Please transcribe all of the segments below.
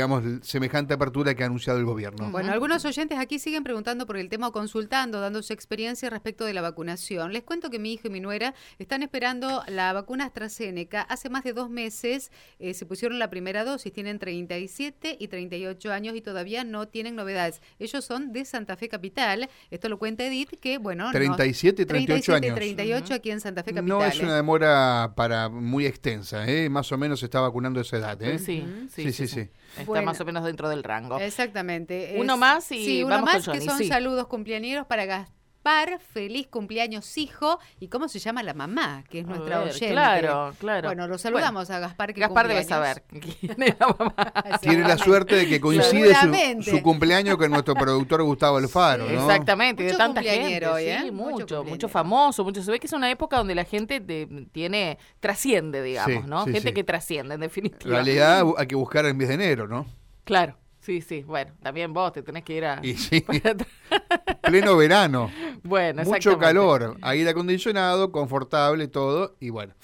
digamos, semejante apertura que ha anunciado el gobierno. Bueno, algunos oyentes aquí siguen preguntando por el tema o consultando, dando su experiencia respecto de la vacunación. Les cuento que mi hijo y mi nuera están esperando la vacuna AstraZeneca. Hace más de dos meses eh, se pusieron la primera dosis, tienen 37 y 38 años y todavía no tienen novedades. Ellos son de Santa Fe Capital. Esto lo cuenta Edith, que bueno... 37 y 38 37 años. 38 aquí en Santa Fe Capital. No es ¿eh? una demora para muy extensa, ¿eh? más o menos se está vacunando a esa edad. ¿eh? Sí, sí, sí, sí. Está Bueno. más o menos dentro del rango. Exactamente. Uno más y sí, uno vamos más con que son sí. saludos cumpleañeros para Gaspar. Feliz cumpleaños, hijo. ¿Y cómo se llama la mamá? Que es A nuestra ver, oyente. Claro, claro. Bueno, lo saludamos a Gaspar. Que Gaspar debe saber quién es la mamá. Tiene la suerte de que coincide su, su cumpleaños con nuestro productor Gustavo Alfaro, ¿no? Exactamente, Mucho de tanta gente. hoy, ¿eh? Sí, Mucho mucho, famoso, mucho. Se ve que es una época donde la gente de- tiene, trasciende, digamos, Sí, ¿no? sí, gente sí. que trasciende, en En definitiva. realidad hay que buscar el mes de enero, ¿no? Claro, sí, sí. Bueno, también vos te tenés que ir a... Y sí, pleno verano. bueno, Mucho calor, aire acondicionado, confortable, todo, y bueno.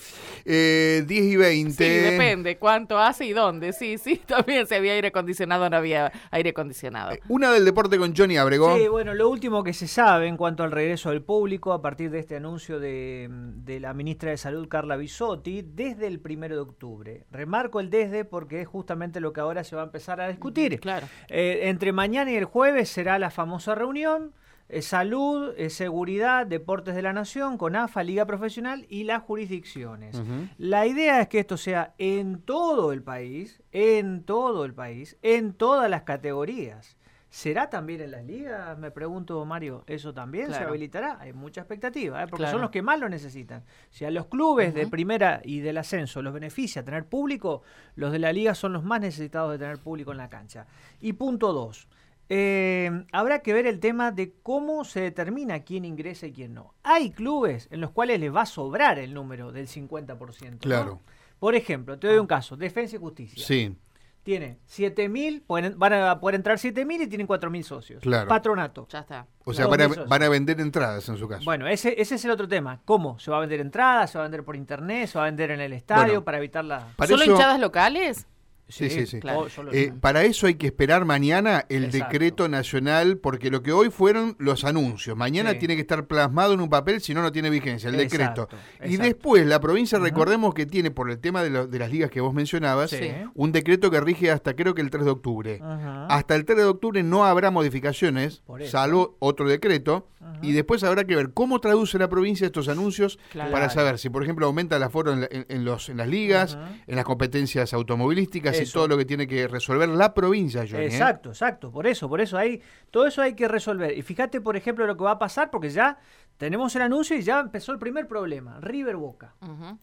Eh, 10 y 20. Sí, depende cuánto hace y dónde. Sí, sí, también si había aire acondicionado o no había aire acondicionado. Eh, Una del deporte con Johnny Abrego. Sí, bueno, lo último que se sabe en cuanto al regreso del público a partir de este anuncio de, de la ministra de Salud, Carla Bisotti, desde el primero de octubre. Remarco el desde porque es justamente lo que ahora se va a empezar a discutir. Claro. Eh, entre mañana y el jueves será la famosa reunión. eh, salud, eh, seguridad, deportes de la nación, con AFA, Liga Profesional y las jurisdicciones. La idea es que esto sea en todo el país, en todo el país, en todas las categorías. ¿Será también en las ligas? Me pregunto, Mario, ¿eso también se habilitará? Hay mucha expectativa, ¿eh? porque Claro. son los que más lo necesitan. Si a los clubes de primera y del ascenso los beneficia tener público, los de la liga son los más necesitados de tener público en la cancha. Y punto dos. eh, habrá que ver el tema de cómo se determina quién ingresa y quién no. Hay clubes en los cuales les va a sobrar el número del 50%. ¿no? Claro. Por ejemplo, te doy un caso, Defensa y Justicia. Sí, Tiene 7.000, pueden- van a poder entrar 7.000 y tienen 4.000 socios. Claro. Patronato. Ya está. o sea, van a, van vender entradas en su caso. Bueno, ese, ese es el otro tema. ¿Cómo? ¿Se va a vender entrada? ¿Se va a vender por internet? ¿Se va a vender en el estadio Bueno. para evitar la... Para ¿Solo eso- hinchadas locales? Sí, sí, sí. claro. Oh, Eh, para eso hay que esperar mañana el Exacto. decreto nacional, porque lo que hoy fueron los anuncios. Mañana Sí. tiene que estar plasmado en un papel, si no, no tiene vigencia, el decreto. Exacto, Y después, la provincia, recordemos que tiene, por el tema de, lo- de las ligas que vos mencionabas, Sí. un decreto que rige hasta creo que el 3 de octubre. Ajá. Hasta el 3 de octubre no habrá modificaciones, salvo otro decreto, Ajá. y después habrá que ver cómo traduce la provincia estos anuncios Claro. para saber si, por ejemplo, aumenta el aforo en, la- en- en los, en las ligas, en las competencias automovilísticas y Eso. todo lo que tiene que resolver la provincia, Johnny. ¿eh? Exacto, exacto. Por eso, por eso hay, todo eso hay que resolver. Y fíjate, por ejemplo, lo que va a pasar, porque ya tenemos el anuncio y ya empezó el primer problema. River Boca.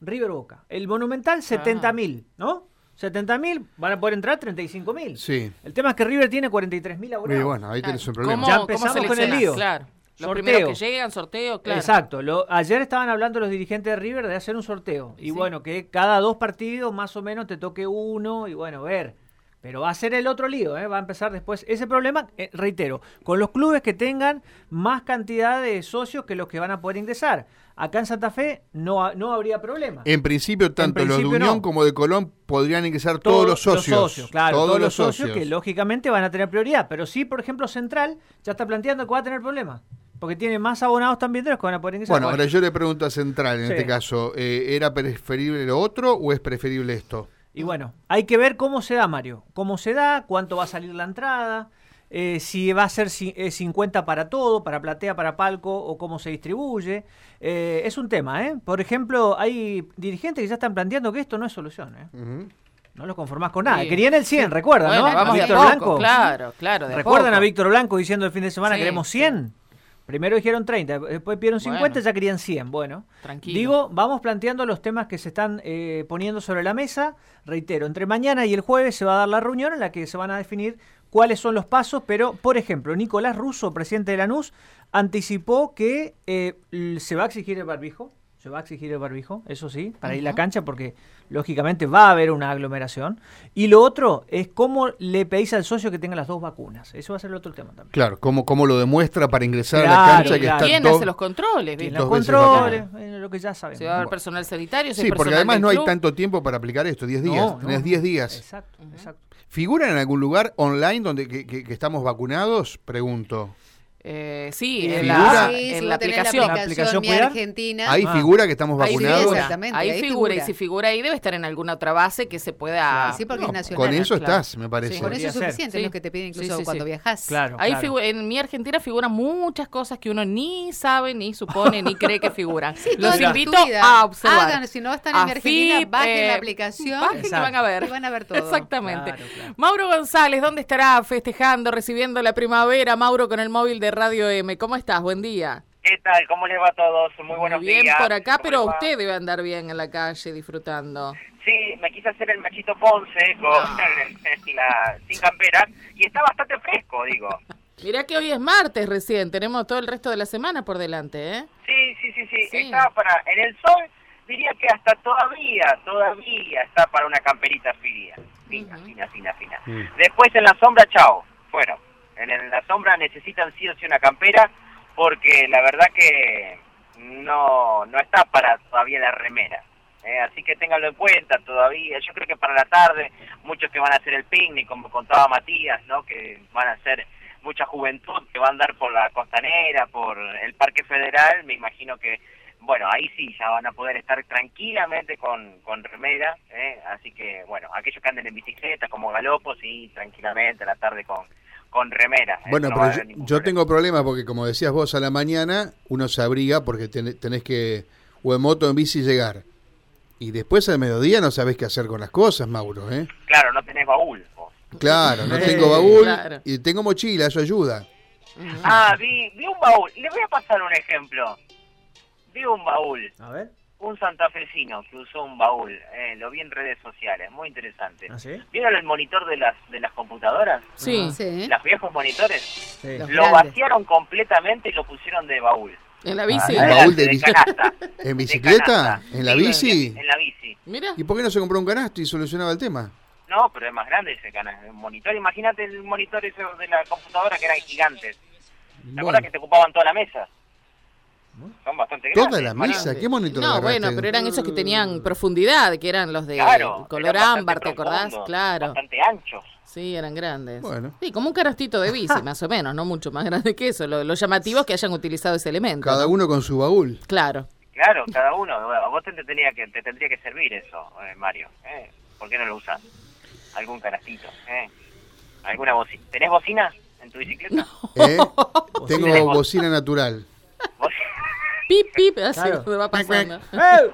River Boca. El Monumental, 70 mil, ¿no? 70 mil, van a poder entrar 35 mil. Sí. El tema es que River tiene 43 mil Y bueno, ahí tenés un problema. ¿Cómo, Ya cómo empezamos con el lío. Claro. Los Sorteo. primeros que llegan, sorteo, claro. Exacto. Lo- ayer estaban hablando los dirigentes de River de hacer un sorteo. Y Sí. bueno, que cada dos partidos más o menos te toque uno y bueno, ver. Pero va a ser el otro lío, ¿eh? va a empezar después ese problema, eh, reitero, con los clubes que tengan más cantidad de socios que los que van a poder ingresar. Acá en Santa Fe no, ha- no habría problema. En principio, tanto los de principio Unión no. como de Colón podrían ingresar todos, los socios. claro, todos, los socios, que lógicamente van a tener prioridad. Pero sí, por ejemplo, Central ya está planteando que va a tener problemas. Porque tiene más abonados también de los que van a poder ingresar. Bueno, ahora yo le pregunto a Central en Sí. este caso, eh, ¿era preferible lo otro o es preferible esto? Y bueno, hay que ver cómo se da, Mario. Cómo se da, cuánto va a salir la entrada, eh, si va a ser ci- eh, 50 para todo, para platea, para palco, o cómo se distribuye. Eh, es un tema, ¿eh? Por ejemplo, hay dirigentes que ya están planteando que esto no es solución, ¿eh? No los conformás con nada. Sí. Querían el 100, recuerdan, Bueno, ¿no? vamos A Víctor poco, Blanco. claro, claro. ¿Recuerdan poco. a Víctor Blanco diciendo el fin de semana Sí, queremos sí. 100? Primero dijeron 30, después pidieron 50, Bueno. ya querían 100. Bueno, Tranquilo. digo, vamos planteando los temas que se están eh, poniendo sobre la mesa. Reitero, entre mañana y el jueves se va a dar la reunión en la que se van a definir cuáles son los pasos, pero, por ejemplo, Nicolás Russo, presidente de la NUS, anticipó que eh, se va a exigir el barbijo, Se va a exigir el barbijo, eso sí, para ir a la cancha, porque lógicamente va a haber una aglomeración. Y lo otro es cómo le pedís al socio que tenga las dos vacunas. Eso va a ser el otro tema también. Claro, ¿cómo, cómo lo demuestra para ingresar a la Claro, cancha que claro. está ¿Quién hace los controles? Que dos los controles, eh, lo que ya sabemos. Si va a haber personal sanitario, si Sí, porque además no hay tanto tiempo para aplicar esto, 10 días. No, Tenés no, 10 no. días. Exacto, exacto. ¿Figuran en algún lugar online donde que, que- que estamos vacunados? Pregunto. Eh, sí, ¿Y en la, Sí, en si la aplicación. ¿La aplicación Mi? Argentina. ¿Ahí Ah. figura que estamos Ahí vacunados? figura, Exactamente, ahí ahí figura, y si figura ahí debe estar en alguna otra base que se pueda... Sí, porque No, es nacional. con eso claro. estás, me parece. Sí. Con eso es suficiente, Sí. es lo que te piden incluso Sí, sí, cuando sí. viajas. Claro. Ahí en mi Argentina figuran muchas cosas que uno ni sabe, ni supone, ni cree que figuran. Sí, Los invito a observar. Hagan, si no están en mi Argentina, bajen eh, la aplicación. Bajen y Exacto. van a ver. Y van a ver todo. Exactamente. Mauro González, ¿dónde estará festejando, recibiendo la primavera? Mauro con el móvil de Radio M. ¿Cómo estás? Buen día. ¿Qué tal? ¿Cómo les va a todos? Muy buenos Muy bien días. por acá, ¿Cómo pero usted debe andar bien en la calle disfrutando. Sí, me quise hacer el machito Ponce con la sin campera y está bastante fresco, digo. Mirá que hoy es martes recién, tenemos todo el resto de la semana por delante, ¿eh? Sí, sí, sí, sí, Sí. Está para en el sol diría que hasta todavía, todavía está para una camperita fría. Fina, fina, fina, fina. Mm. Después en la sombra, chao. En, la sombra necesitan sí o sí una campera porque la verdad que no, no está para todavía la remera. Eh, así que ténganlo en cuenta todavía. Yo creo que para la tarde, muchos que van a hacer el picnic, como contaba Matías, ¿no? que van a hacer mucha juventud que va a andar por la costanera, por el Parque Federal, me imagino que, bueno, ahí sí, ya van a poder estar tranquilamente con, con remera, ¿eh? así que, bueno, aquellos que anden en bicicleta como galopos, sí, tranquilamente a la tarde con, con remera. Eso Bueno, no pero yo, yo problema. tengo problemas porque, como decías vos, a la mañana uno se abriga porque ten- tenés que, o en moto o en bici, llegar. Y después al mediodía no sabés qué hacer con las cosas, Mauro, ¿eh? Claro, no tenés baúl. vos. Claro, no Eh, tengo baúl claro. y tengo mochila, eso ayuda. Ah, vi, vi un baúl. Le voy a pasar un ejemplo. Vi un baúl. A ver. Un santafesino que usó un baúl, eh, lo vi en redes sociales, muy interesante. ¿Ah, sí? ¿Vieron el monitor de las de las computadoras? Sí, Sí. Los viejos monitores. Sí. Los Lo grandes. vaciaron completamente y lo pusieron de baúl. en la bici. Ah, Adelante, baúl de bici- canasta. ¿En De bicicleta? ¿En la bici? En, en la bici. Mira, ¿Y por qué no se compró un canasto y solucionaba el tema? No, pero es más grande ese canal, el monitor. Imagínate el monitor ese de la computadora que eran gigantes. ¿Te Bueno, acuerdas que te ocupaban toda la mesa? Son bastante grandes. toda la mesa, ¿qué monitor no, bueno, pero eran esos que tenían profundidad, que eran los de Claro, color ámbar, ¿te acordás? Claro. Bastante anchos. Sí, eran grandes. Bueno. Sí, como un canastito de bici, más o menos, no mucho más grande que eso. Lo, lo llamativo es que hayan utilizado ese elemento. Cada ¿no? uno con su baúl. Claro. Claro, cada uno. A vos te, te tenía que, te tendría que servir eso, eh, Mario. ¿eh? ¿Por qué no lo usas? Algún canastito. ¿eh? ¿Alguna bocina? ¿Tenés bocina en tu bicicleta? ¿eh? Tengo Bocina. bocina natural. ¿Vos- Pip, pip, así Claro. me va pasando. ¡Eh!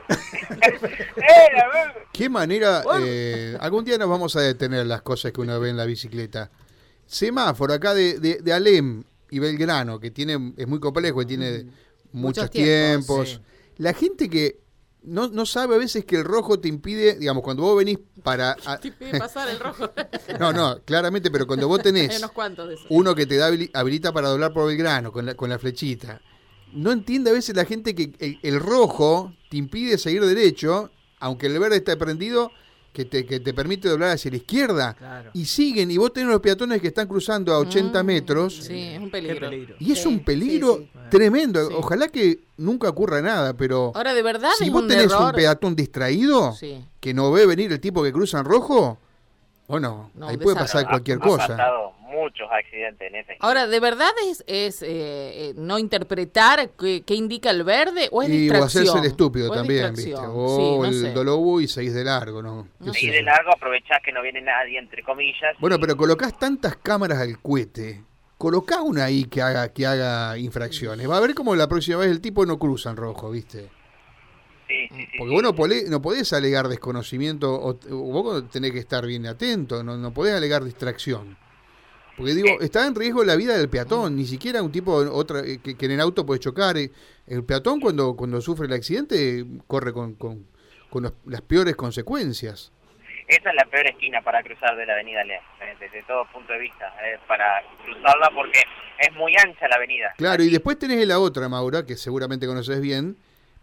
¡Eh, ¿Qué manera? eh, algún día nos vamos a detener las cosas que uno ve en la bicicleta. Semáforo acá de, de, de Alem y Belgrano, que tiene es muy complejo, y tiene muchos, Muchos tiempos, tiempos. sí. La gente que no, no sabe a veces que el rojo te impide, digamos, cuando vos venís para... a- Te pide pasar el rojo. no, no, claramente, pero cuando vos Hay tenés unos cuantos de esos. uno que te da habili- habilita para doblar por Belgrano con la, con la flechita. No entiende a veces la gente que el, el rojo te impide seguir derecho, aunque el verde está prendido, que te, que te permite doblar hacia la izquierda. Claro. Y siguen, y vos tenés los peatones que están cruzando a 80 Mm, metros. Sí, es un peligro. peligro. Y es Sí, un peligro sí, sí. tremendo. Sí. Ojalá que nunca ocurra nada, pero Ahora, ¿de verdad si es vos un tenés error? un peatón distraído, Sí. que no ve venir el tipo que cruza en rojo, bueno, No, ahí puede pasar cualquier ha, cosa. Ha pasado muchos accidentes en ese. Ahora, ¿de verdad es, es eh, eh, no interpretar qué, qué indica el verde o es Y distracción? hacerse el estúpido ¿O es también, ¿viste? O Sí, no el sé. dolobu y seguís de largo, ¿no? ¿Qué No sé Y yo? de largo aprovechás que no viene nadie, entre comillas. Bueno, y- pero colocás tantas cámaras al cohete. Colocá una ahí que haga, que haga infracciones. Va a ver cómo la próxima vez el tipo no cruza en rojo, ¿viste? Sí, sí, sí, Porque sí. vos no, podés, no podés alegar desconocimiento, o, o vos tenés que estar bien atento, no, no podés alegar distracción. Porque digo, está en riesgo la vida del peatón, ni siquiera un tipo otra eh, que, que en el auto puede chocar. eh. El peatón cuando, cuando sufre el accidente corre con, con, con los- las peores consecuencias. Esa es la peor esquina para cruzar de la avenida Lea, eh, desde todo punto de vista, eh, para cruzarla porque es muy ancha la avenida. Claro, y después tenés la otra, Maura, que seguramente conoces bien,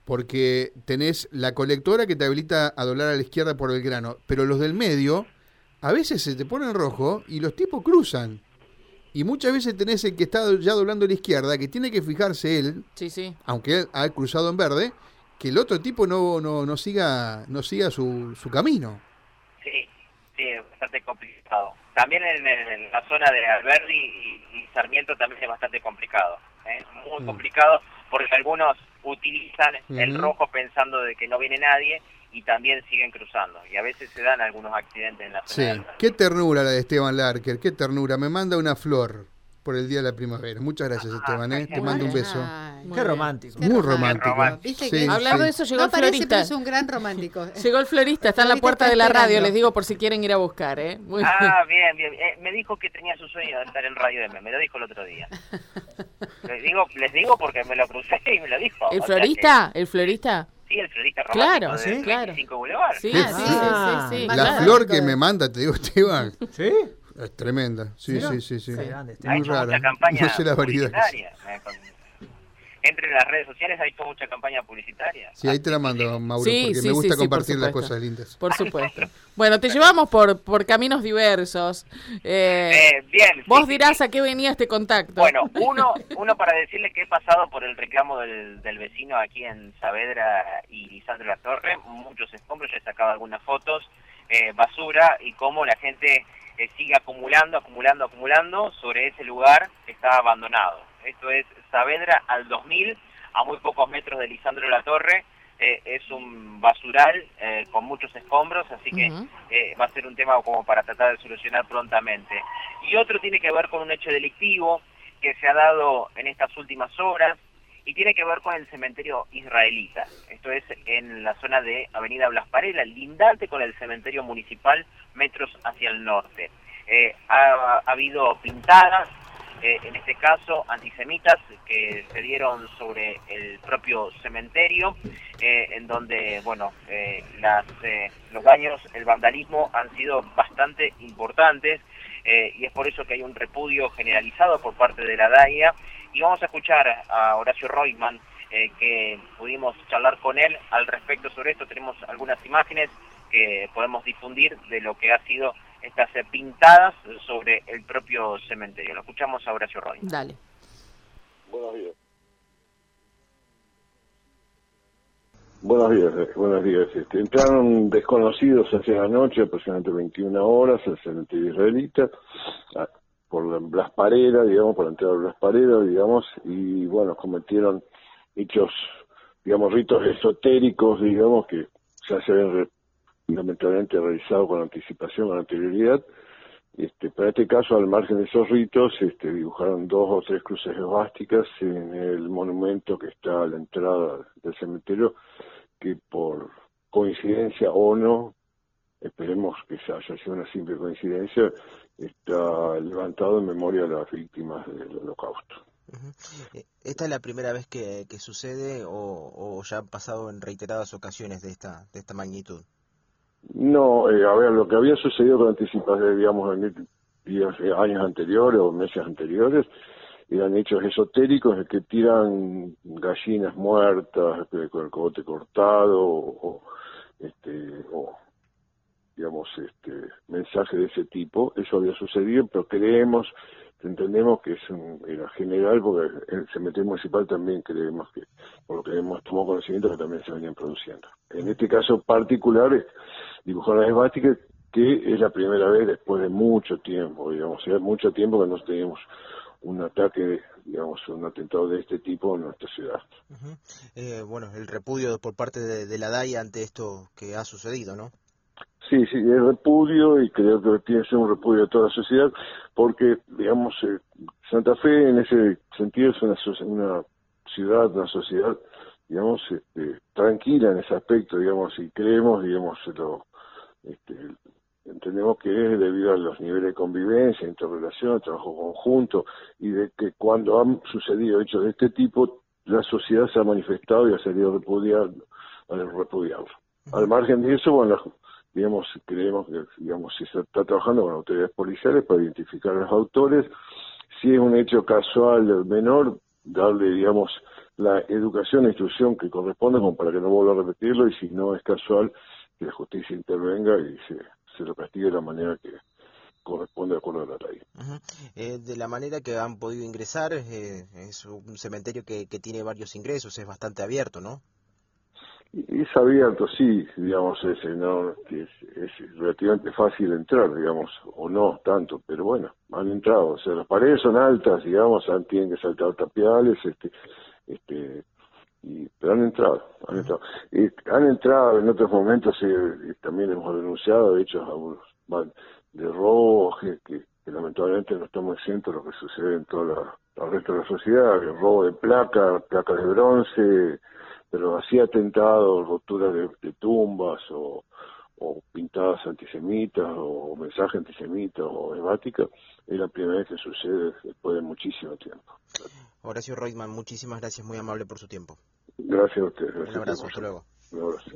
porque tenés la colectora que te habilita a doblar a la izquierda por el grano, pero los del medio a veces se te ponen rojo y los tipos cruzan. Y muchas veces tenés el que está ya doblando a la izquierda, que tiene que fijarse él, Sí, sí. aunque él ha cruzado en verde, que el otro tipo no, no, no siga, no siga su, su camino. Sí, sí, es bastante complicado. También en, en la zona de Alberdi y, y Sarmiento también es bastante complicado. ¿eh? Muy Mm. complicado porque algunos utilizan el rojo pensando de que no viene nadie y también siguen cruzando. Y a veces se dan algunos accidentes en la Sí, zona Alberdi. qué ternura la de Esteban Larker, qué ternura. Me manda una flor por el Día de la Primavera. Muchas gracias, Ah, Esteban, ¿eh? te mando un beso. Ay, Qué romántico. Muy romántico. romántico. ¿Viste Sí, Hablando sí. de eso, llegó No el parece, florista. pero es un gran romántico. Llegó el florista, está en la puerta de la radio, les digo por si quieren ir a buscar, ¿eh? Muy bien. Ah, bien, bien. Eh, me dijo que tenía su sueño de estar en Radio M. Me lo dijo el otro día. Les digo, les digo porque me lo crucé y me lo dijo. ¿El florista? ¿El florista? El florista romántico Claro, ¿sí? claro. 25 Boulevard. Sí, Qué sí, sí, sí, sí, La claro. flor que me manda, te digo, Esteban, ¿Sí? es tremenda. Sí, sí, sí, sí. Grande. Muy mucha rara. campaña No sé la variedad. que Entre las redes sociales ha hecho mucha campaña publicitaria. Sí, ahí te la mando, Mauro, Sí, porque sí, me gusta sí, sí, por compartir las cosas lindas. Por supuesto. Bueno, te llevamos por, por caminos diversos. Eh, Eh, bien. vos dirás sí. a qué venía este contacto. Bueno, uno, uno para decirle que he pasado por el reclamo del, del vecino aquí en Saavedra y Lisandro La Torre, muchos escombros, ya he sacado algunas fotos, eh, basura y cómo la gente eh, sigue acumulando, acumulando, acumulando sobre ese lugar que está abandonado. Esto es Saavedra al 2000, a muy pocos metros de Lisandro La Torre. Eh, es un basural eh, con muchos escombros, así que eh, va a ser un tema como para tratar de solucionar prontamente. Y otro tiene que ver con un hecho delictivo que se ha dado en estas últimas horas y tiene que ver con el cementerio israelita. Esto es en la zona de Avenida Blas Parela, lindante con el cementerio municipal, metros hacia el norte. Ha, ha habido pintadas, eh, en este caso antisemitas, que se dieron sobre el propio cementerio, eh, en donde, bueno, eh, las, los daños, el vandalismo han sido bastante importantes y es por eso que hay un repudio generalizado por parte de la DAIA. Y vamos a escuchar a Horacio eh, que pudimos charlar con él al respecto sobre esto. Tenemos algunas imágenes que podemos difundir de lo que ha sido estas eh, pintadas sobre el propio cementerio. Lo escuchamos a Horacio. Dale. Buenos días. Buenos días, eh, buenos días. Este, entraron desconocidos hacia la noche, aproximadamente 21 horas, al cementerio israelita, a- por la Blas Parera, digamos, por la entrada de Blas Parera, digamos, y bueno, cometieron hechos, digamos, ritos esotéricos, digamos, que ya se habían lamentablemente realizado con anticipación, con anterioridad, este, para este caso, al margen de esos ritos, este, dibujaron dos o tres cruces esvásticas en el monumento que está a la entrada del cementerio, que por coincidencia o no, esperemos que haya sido una simple coincidencia, está levantado en memoria de las víctimas del holocausto. Eh, ¿Esta es la primera vez que, que sucede o, o ya han pasado en reiteradas ocasiones de esta, de esta magnitud? No, eh, a ver, lo que había sucedido con anticipación, digamos, en días, eh, años anteriores o meses anteriores, eran hechos esotéricos de que tiran gallinas muertas eh, con el cogote cortado o, este, o digamos, este, mensajes de ese tipo. Eso había sucedido, pero creemos, entendemos que es un, era general, porque el cementerio municipal también creemos que, por lo que hemos tomado conocimiento, que también se venían produciendo. En este caso particular, es dibujaron las esvásticas, que es la primera vez después de mucho tiempo, digamos, hace mucho tiempo que no teníamos un ataque, digamos, un atentado de este tipo en nuestra ciudad. Eh, bueno, el repudio por parte de la DAI ante esto que ha sucedido, ¿no? Sí, sí, es repudio y creo que tiene que ser un repudio de toda la sociedad porque, digamos, eh, Santa Fe en ese sentido es una, una ciudad, una sociedad, digamos, este, tranquila en ese aspecto, digamos, y creemos, digamos, lo, este, entendemos que es debido a los niveles de convivencia, interrelación, trabajo conjunto y de que cuando han sucedido hechos de este tipo, la sociedad se ha manifestado y ha salido repudiar, a repudiarlo. Al margen de eso, bueno, digamos, creemos que digamos, si se está trabajando con autoridades policiales para identificar a los autores. Si es un hecho casual menor, darle, digamos, la educación e instrucción que corresponde como para que no vuelva a repetirlo y si no es casual que la justicia intervenga y se, lo castigue de la manera que corresponde de acuerdo a la ley. Eh, de la manera que han podido ingresar, eh, es un cementerio que, que tiene varios ingresos, es bastante abierto, ¿no? Es abierto, sí, digamos, ese, ¿no? es, es relativamente fácil entrar, digamos, o no tanto, pero bueno, han entrado, o sea, las paredes son altas, digamos, han, tienen que saltar tapiales, este, este, y, pero han entrado, han entrado. Y han entrado en otros momentos, eh, también hemos denunciado algunos van, de robo, que, lamentablemente no estamos exentos de lo que sucede en todo la, el resto de la sociedad, el robo de placas, placas de bronce, pero así atentados, roturas de, de tumbas o, o pintadas antisemitas o mensajes antisemitas o hemáticas, es la primera vez que sucede después de muchísimo tiempo. Horacio Reutemann, muchísimas gracias, muy amable por su tiempo. Gracias a ustedes. Un Gracias abrazo, por- hasta luego. Un abrazo.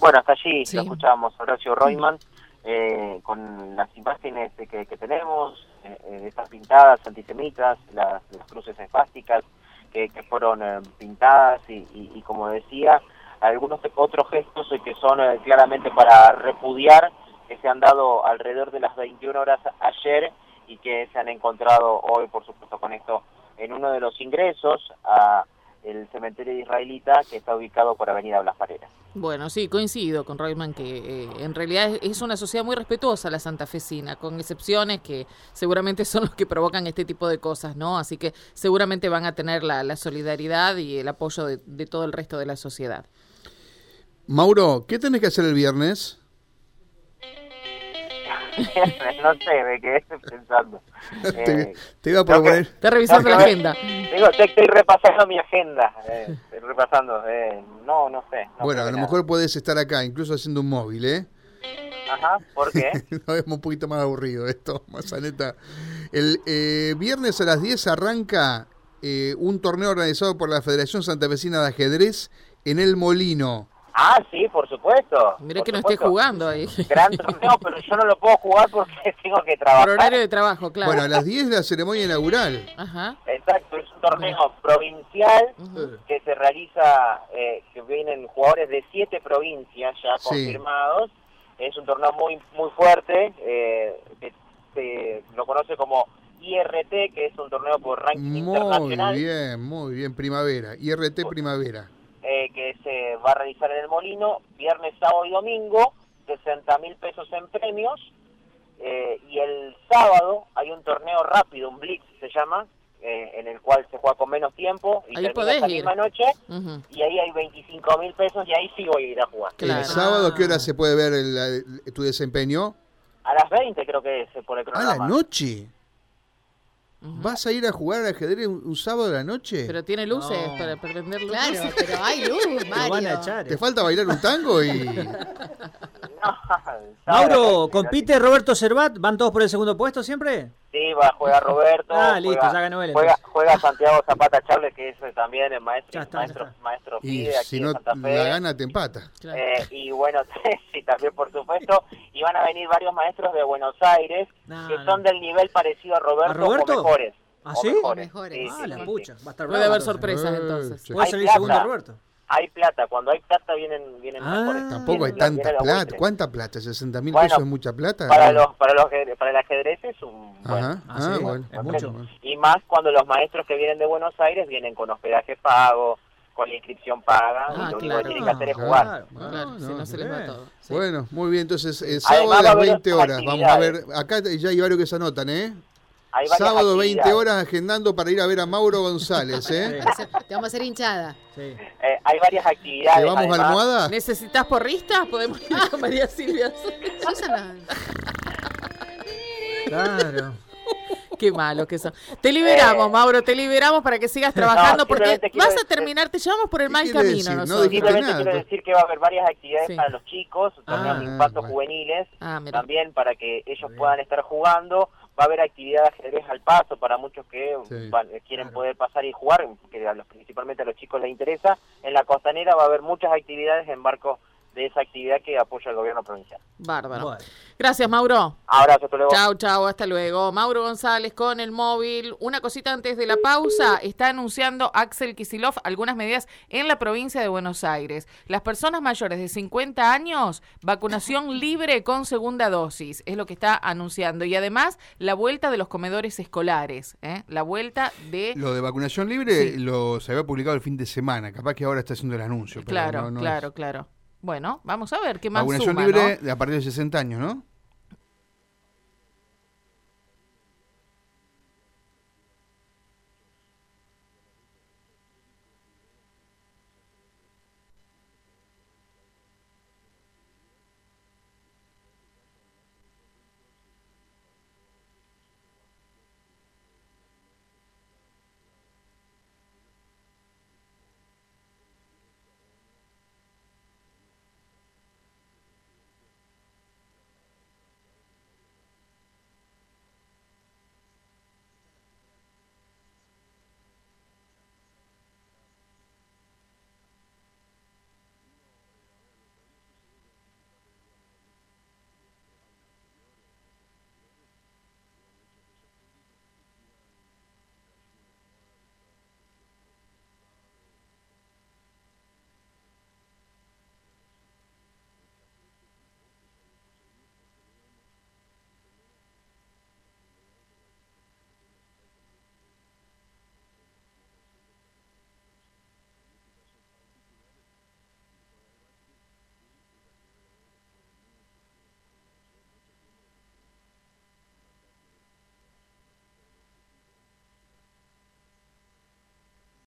Bueno, hasta allí Sí. lo escuchábamos Horacio Reutemann eh, con las imágenes que, que tenemos, eh, eh, estas pintadas antisemitas, las, cruces espásticas que, fueron eh, pintadas y, y- y, como decía, algunos otros gestos que son eh, claramente para repudiar que se han dado alrededor de las 21 horas ayer y que se han encontrado hoy, por supuesto, con esto en uno de los ingresos a el cementerio israelita que está ubicado por Avenida Blas Paredes. Bueno, sí, coincido con Reutemann que eh, en realidad es, es una sociedad muy respetuosa la santafesina, con excepciones que seguramente son los que provocan este tipo de cosas, ¿no? Así que seguramente van a tener la, la solidaridad y el apoyo de, de todo el resto de la sociedad. Mauro, ¿qué tenés que hacer el viernes? no sé, me quedé pensando. te, Eh, te iba a creo que- proponer. Está revisando No, la agenda. Digo, te- estoy repasando mi agenda. eh, estoy repasando. eh, no, no sé. no Bueno, a lo nada. mejor podés estar acá, incluso haciendo un móvil, ¿eh? Ajá, ¿por qué? No es un poquito más aburrido esto, Mazaneta. El eh, viernes a las 10 arranca eh, un torneo organizado por la Federación Santafesina de Ajedrez en El Molino. Ah, sí, por supuesto. Mira por que no esté supuesto. jugando ahí. Gran torneo, pero yo no lo puedo jugar porque tengo que Por trabajar. horario de trabajo, claro. Bueno, a las 10 la ceremonia inaugural. Ajá. Exacto, es un torneo provincial Ujú. que se realiza, eh, que vienen jugadores de siete provincias ya Sí. confirmados. Es un torneo muy muy fuerte, eh, que se lo conoce como IRT, que es un torneo por ranking Muy internacional, bien, muy bien. Primavera. IRT Primavera. Se va a realizar en el Molino, viernes, sábado y domingo, 60 mil pesos en premios. eh, y el sábado hay un torneo rápido, un blitz se llama, eh, en el cual se juega con menos tiempo y Ahí termina podés esa ir. misma noche. Y ahí hay 25 mil pesos y ahí sí voy a ir a jugar. Claro. El sábado, ¿qué hora se puede ver el- el- tu desempeño? A las 20 creo que es por el ¿A programa. la noche? ¿Vas a ir a jugar al ajedrez un, un sábado a la noche? Pero tiene luces No. para prender luces. Claro, pero hay luz, Lo van a Mario. echar. ¿Te falta bailar un tango? y Mauro, ¿compite Roberto Servat? ¿Van todos por el segundo puesto siempre? Sí, va a jugar Roberto. Ah, listo, juega, ya ganó él, Juega, juega Santiago Zapata Charles, que es eh, también el maestro, Ya está, maestro, maestro y pide aquí si en no Santa Fe. la gana, te empata. Claro. Eh, y bueno, sí, también por supuesto. Y van a venir varios maestros de Buenos Aires que no. son del nivel parecido a Roberto, ¿A Roberto? o mejores. ¿Ah, o sí? mejores. Mejores. Sí, Ah, sí, la sí, pucha. sí. Va a estar Puede haber sorpresas entonces. sí. Puede salir segundo Roberto. Hay plata, cuando hay plata vienen, vienen Ah. mejores. Tampoco hay tanta plata. ¿Cuánta plata? ¿60 mil Bueno, pesos es mucha plata? Para los, para los, para el ajedrez es un Ajá. Ah, Ah, sí, bueno. es mucho. Y más cuando los maestros que vienen de Buenos Aires vienen con hospedaje pago, con la inscripción paga, Ah, y lo único claro. que tienen que hacer es Claro. jugar. Claro. Claro, Ah, si no se les va todo. Sí. Bueno, muy bien. Entonces, eh, Además, sábado a las haber 20 otras horas. Vamos a ver. Acá ya hay varios que se anotan, ¿eh? Sábado 20 actividades. horas agendando para ir a ver a Mauro González, ¿eh? Te vamos a hacer hinchada. Sí. Eh, hay varias actividades. ¿Llevamos además. almohada? ¿Necesitas porristas? Podemos ir con María Silvia. Susana, Claro. Qué malo que son. Te liberamos, Eh. Mauro, te liberamos para que sigas trabajando porque simplemente quiero vas a terminar, te llevamos por el ¿Qué mal camino decir? No Simplemente nada, quiero decir que va a haber varias actividades Sí. para los chicos, torneos Ah, de impacto bueno. juveniles, Ah, también para que ellos puedan estar jugando. Va a haber actividad de ajedrez al paso para muchos que Sí. van- quieren Claro. poder pasar y jugar, que a los, principalmente a los chicos les interesa. En la costanera va a haber muchas actividades en barcos de esa actividad que apoya el gobierno provincial. Bárbaro. Bueno. Gracias, Mauro. Abrazo, hasta luego. Chau, chau, hasta luego. Mauro González con el móvil. Una cosita antes de la pausa. Está anunciando Axel Kisilov algunas medidas en la provincia de Buenos Aires. Las personas mayores de 50 años, vacunación libre con segunda dosis. Es lo que está anunciando. Y además, la vuelta de los comedores escolares. ¿eh? La vuelta de... Lo de vacunación libre Sí. lo se había publicado el fin de semana. Capaz que ahora está haciendo el anuncio. pero Claro, no- no claro, es- claro. Bueno, vamos a ver qué más Vacunación suma, libre a partir de 60 años, ¿no?